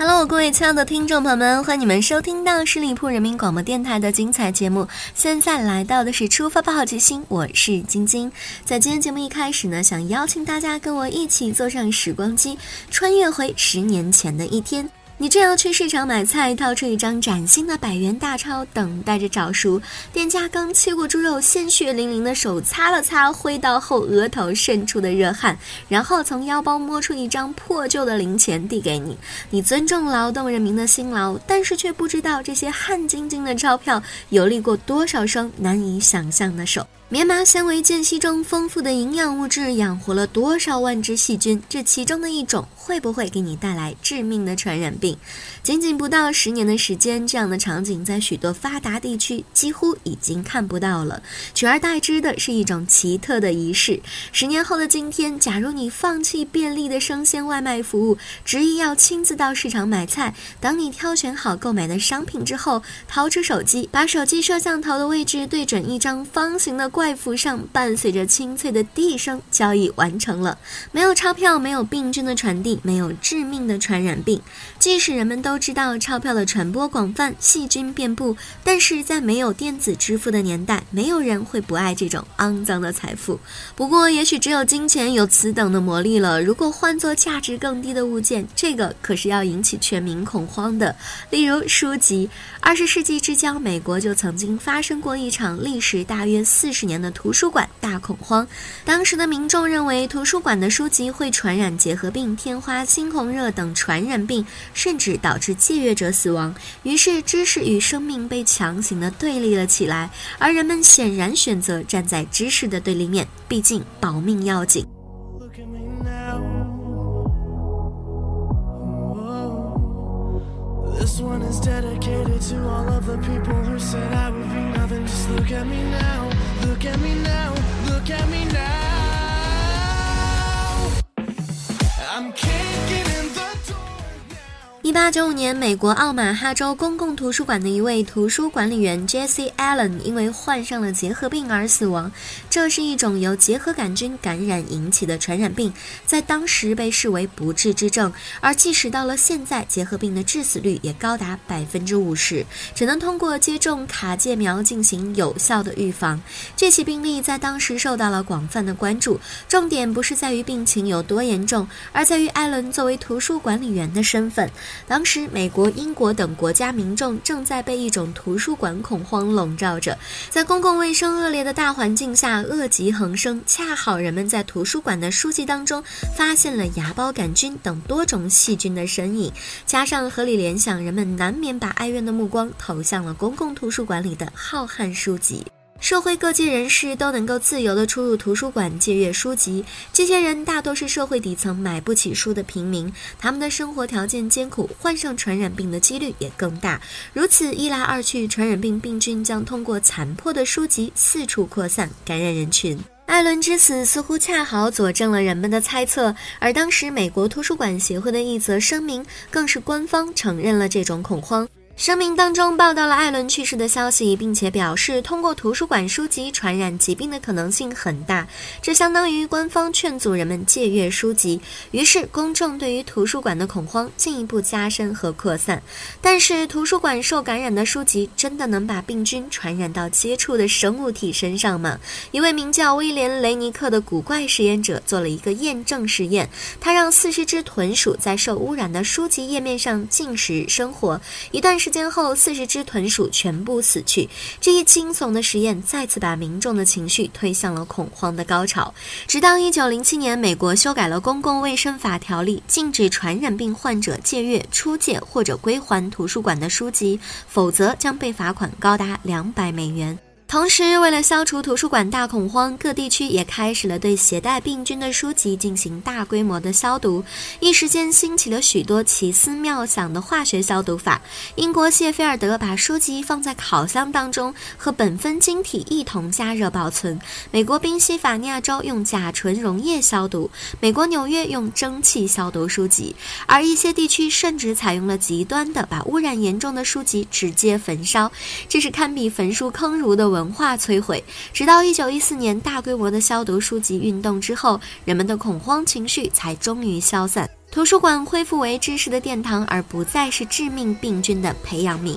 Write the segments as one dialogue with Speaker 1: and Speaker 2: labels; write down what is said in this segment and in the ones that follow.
Speaker 1: Hello，各位亲爱的听众朋友们，欢迎你们收听到十里铺人民广播电台的精彩节目。现在来到的是出发吧好奇心，我是晶晶。在今天节目一开始呢，想邀请大家跟我一起坐上时光机，穿越回十年前的一天。你正要去市场买菜，掏出一张崭新的百元大钞，等待着找赎。店家刚切过猪肉，鲜血淋淋的手擦了擦挥刀后额头渗出的热汗，然后从腰包摸出一张破旧的零钱递给你。你尊重劳动人民的辛劳，但是却不知道这些汗津津的钞票游历过多少双难以想象的手。棉麻纤维间隙中丰富的营养物质养活了多少万只细菌？这其中的一种会不会给你带来致命的传染病？仅仅不到十年的时间，这样的场景在许多发达地区几乎已经看不到了，取而代之的是一种奇特的仪式。十年后的今天，假如你放弃便利的生鲜外卖服务，执意要亲自到市场买菜，当你挑选好购买的商品之后，掏出手机，把手机摄像头的位置对准一张方形的。怪符上伴随着清脆的滴声，交易完成了。没有钞票，没有病菌的传递，没有致命的传染病。即使人们都知道钞票的传播广泛，细菌遍布，但是在没有电子支付的年代，没有人会不爱这种肮脏的财富。不过，也许只有金钱有此等的魔力了。如果换作价值更低的物件，这个可是要引起全民恐慌的。例如书籍。二十世纪之交，美国就曾经发生过一场历时大约四十年的图书馆大恐慌。当时的民众认为，图书馆的书籍会传染结核病、天花、猩红热等传染病，甚至导致借阅者死亡。于是，知识与生命被强行的对立了起来。而人们显然选择站在知识的对立面，毕竟保命要紧。
Speaker 2: This one is dedicated to all of the people who said I would be nothing. Just look at me now, look at me now, look at me now.
Speaker 1: 八九五年，美国奥马哈州公共图书馆的一位图书管理员 Jesse Allen 因为患上了结核病而死亡。这是一种由结核杆菌感染引起的传染病，在当时被视为不治之症。而即使到了现在，结核病的致死率也高达百分之五十，只能通过接种卡介苗进行有效的预防。这起病例在当时受到了广泛的关注，重点不是在于病情有多严重，而在于艾伦作为图书管理员的身份。当时，美国、英国等国家民众正在被一种图书馆恐慌笼罩着，在公共卫生恶劣的大环境下，恶疾横生。恰好人们在图书馆的书籍当中发现了芽孢杆菌等多种细菌的身影，加上合理联想，人们难免把哀怨的目光投向了公共图书馆里的浩瀚书籍。社会各界人士都能够自由地出入图书馆借阅书籍，这些人大多是社会底层买不起书的平民，他们的生活条件艰苦，患上传染病的几率也更大。如此一来二去，传染病病菌将通过残破的书籍四处扩散，感染人群。艾伦之死似乎恰好佐证了人们的猜测，而当时美国图书馆协会的一则声明，更是官方承认了这种恐慌。声明当中报道了艾伦去世的消息，并且表示通过图书馆书籍传染疾病的可能性很大，这相当于官方劝阻人们借阅书籍。于是公众对于图书馆的恐慌进一步加深和扩散。但是图书馆受感染的书籍真的能把病菌传染到接触的生物体身上吗？一位名叫威廉·雷尼克的古怪实验者做了一个验证实验，他让四十只豚鼠在受污染的书籍页面上进食生活，一段时。时间后，四十只豚鼠全部死去。这一惊悚的实验再次把民众的情绪推向了恐慌的高潮。直到一九零七年，美国修改了公共卫生法条例，禁止传染病患者借阅、出借或者归还图书馆的书籍，否则将被罚款高达两百美元。同时，为了消除图书馆大恐慌，各地区也开始了对携带病菌的书籍进行大规模的消毒。一时间，兴起了许多奇思妙想的化学消毒法。英国谢菲尔德把书籍放在烤箱当中，和苯分晶体一同加热保存。美国宾夕法尼亚州用甲醇溶液消毒，美国纽约用蒸汽消毒书籍，而一些地区甚至采用了极端的把污染严重的书籍直接焚烧，这是堪比焚书坑儒的文。文化摧毁，直到一九一四年大规模的消毒书籍运动之后，人们的恐慌情绪才终于消散，图书馆恢复为知识的殿堂，而不再是致命病菌的培养皿。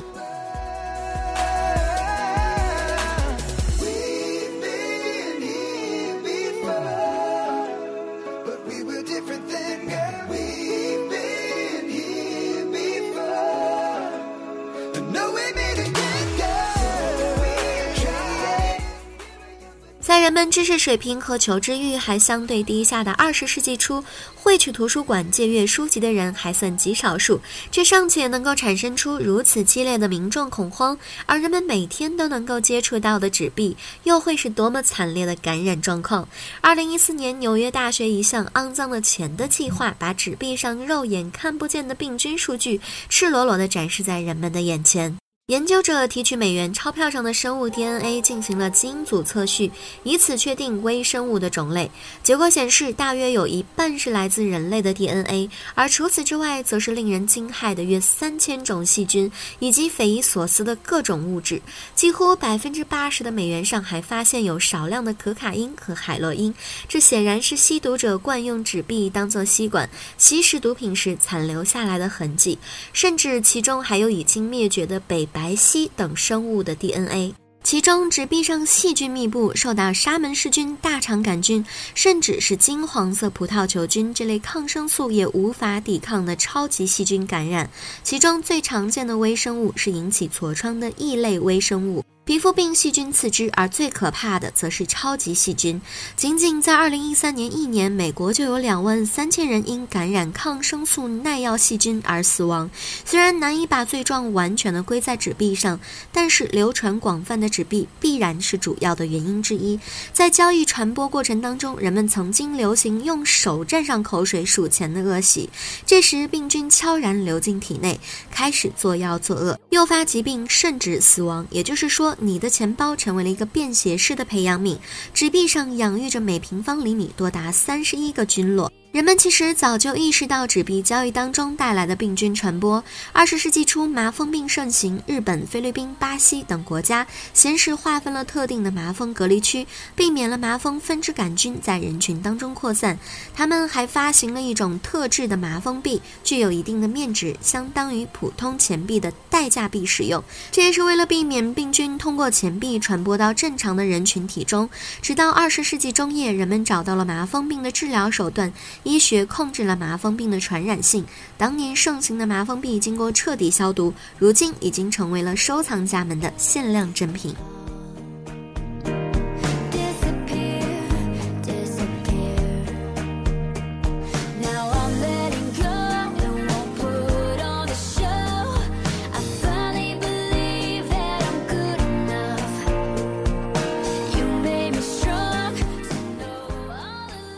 Speaker 1: 人们知识水平和求知欲还相对低下的二十世纪初，会去图书馆借阅书籍的人还算极少数，这尚且能够产生出如此激烈的民众恐慌，而人们每天都能够接触到的纸币，又会是多么惨烈的感染状况？二零一四年，纽约大学一项肮脏的钱的计划，把纸币上肉眼看不见的病菌数据，赤裸裸地展示在人们的眼前。研究者提取美元钞票上的生物 DNA 进行了基因组测序，以此确定微生物的种类。结果显示，大约有一半是来自人类的 DNA，而除此之外，则是令人惊骇的约三千种细菌以及匪夷所思的各种物质。几乎百分之八十的美元上还发现有少量的可卡因和海洛因，这显然是吸毒者惯用纸币当做吸管吸食毒品时残留下来的痕迹，甚至其中还有已经灭绝的北白。白皙等生物的 DNA，其中纸币上细菌密布，受到沙门氏菌、大肠杆菌，甚至是金黄色葡萄球菌这类抗生素也无法抵抗的超级细菌感染。其中最常见的微生物是引起痤疮的异类微生物。皮肤病细菌次之，而最可怕的则是超级细菌。仅仅在二零一三年一年，美国就有两万三千人因感染抗生素耐药细菌而死亡。虽然难以把罪状完全的归在纸币上，但是流传广泛的纸币必然是主要的原因之一。在交易传播过程当中，人们曾经流行用手蘸上口水数钱的恶习，这时病菌悄然流进体内，开始作妖作恶，诱发疾病甚至死亡。也就是说。你的钱包成为了一个便携式的培养皿，纸币上养育着每平方厘米多达三十一个菌落。人们其实早就意识到纸币交易当中带来的病菌传播。二十世纪初，麻风病盛行，日本、菲律宾、巴西等国家先是划分了特定的麻风隔离区，避免了麻风分支杆菌在人群当中扩散。他们还发行了一种特制的麻风币，具有一定的面值，相当于普通钱币的代价币使用。这也是为了避免病菌通过钱币传播到正常的人群体中。直到二十世纪中叶，人们找到了麻风病的治疗手段。医学控制了麻风病的传染性。当年盛行的麻风病经过彻底消毒，如今已经成为了收藏家们的限量珍品。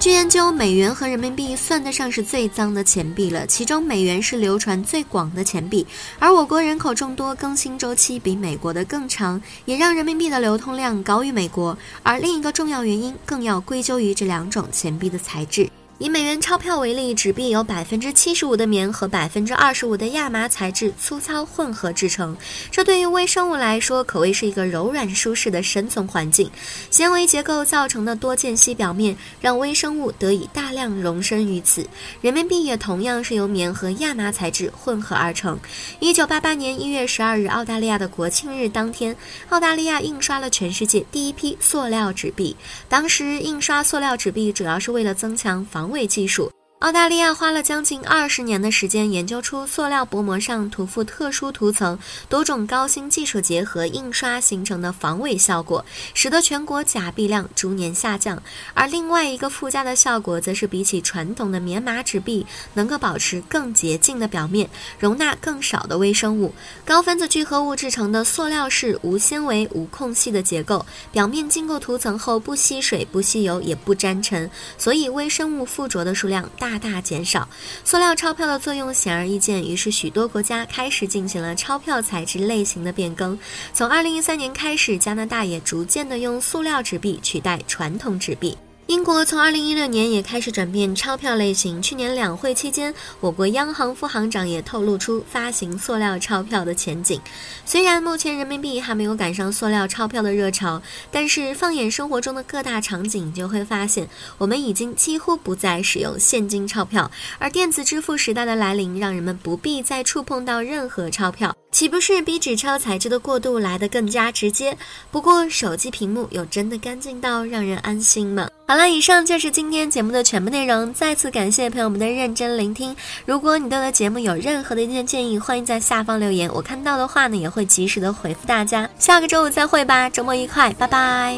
Speaker 1: 据研究，美元和人民币算得上是最脏的钱币了。其中，美元是流传最广的钱币，而我国人口众多，更新周期比美国的更长，也让人民币的流通量高于美国。而另一个重要原因，更要归咎于这两种钱币的材质。以美元钞票为例，纸币由百分之七十五的棉和百分之二十五的亚麻材质粗糙混合制成，这对于微生物来说可谓是一个柔软舒适的生存环境。纤维结构造成的多间隙表面，让微生物得以大量容身于此。人民币也同样是由棉和亚麻材质混合而成。一九八八年一月十二日，澳大利亚的国庆日当天，澳大利亚印刷了全世界第一批塑料纸币。当时印刷塑料纸币主要是为了增强防。位技术。澳大利亚花了将近二十年的时间研究出塑料薄膜上涂覆特殊涂层、多种高新技术结合印刷形成的防伪效果，使得全国假币量逐年下降。而另外一个附加的效果，则是比起传统的棉麻纸币，能够保持更洁净的表面，容纳更少的微生物。高分子聚合物制成的塑料是无纤维、无空隙的结构，表面经过涂层后不吸水、不吸油、也不沾尘，所以微生物附着的数量大。大大减少，塑料钞票的作用显而易见，于是许多国家开始进行了钞票材质类型的变更。从二零一三年开始，加拿大也逐渐的用塑料纸币取代传统纸币。英国从二零一六年也开始转变钞票类型。去年两会期间，我国央行副行长也透露出发行塑料钞票的前景。虽然目前人民币还没有赶上塑料钞票的热潮，但是放眼生活中的各大场景，就会发现我们已经几乎不再使用现金钞票，而电子支付时代的来临，让人们不必再触碰到任何钞票。岂不是比纸钞材质的过渡来得更加直接？不过手机屏幕有真的干净到让人安心吗？好了，以上就是今天节目的全部内容。再次感谢朋友们的认真聆听。如果你对我的节目有任何的意见建议，欢迎在下方留言，我看到的话呢也会及时的回复大家。下个周五再会吧，周末愉快，拜拜。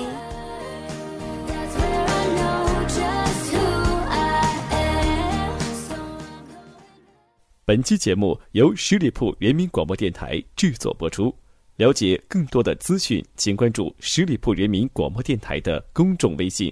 Speaker 3: 本期节目由十里铺人民广播电台制作播出。了解更多的资讯，请关注十里铺人民广播电台的公众微信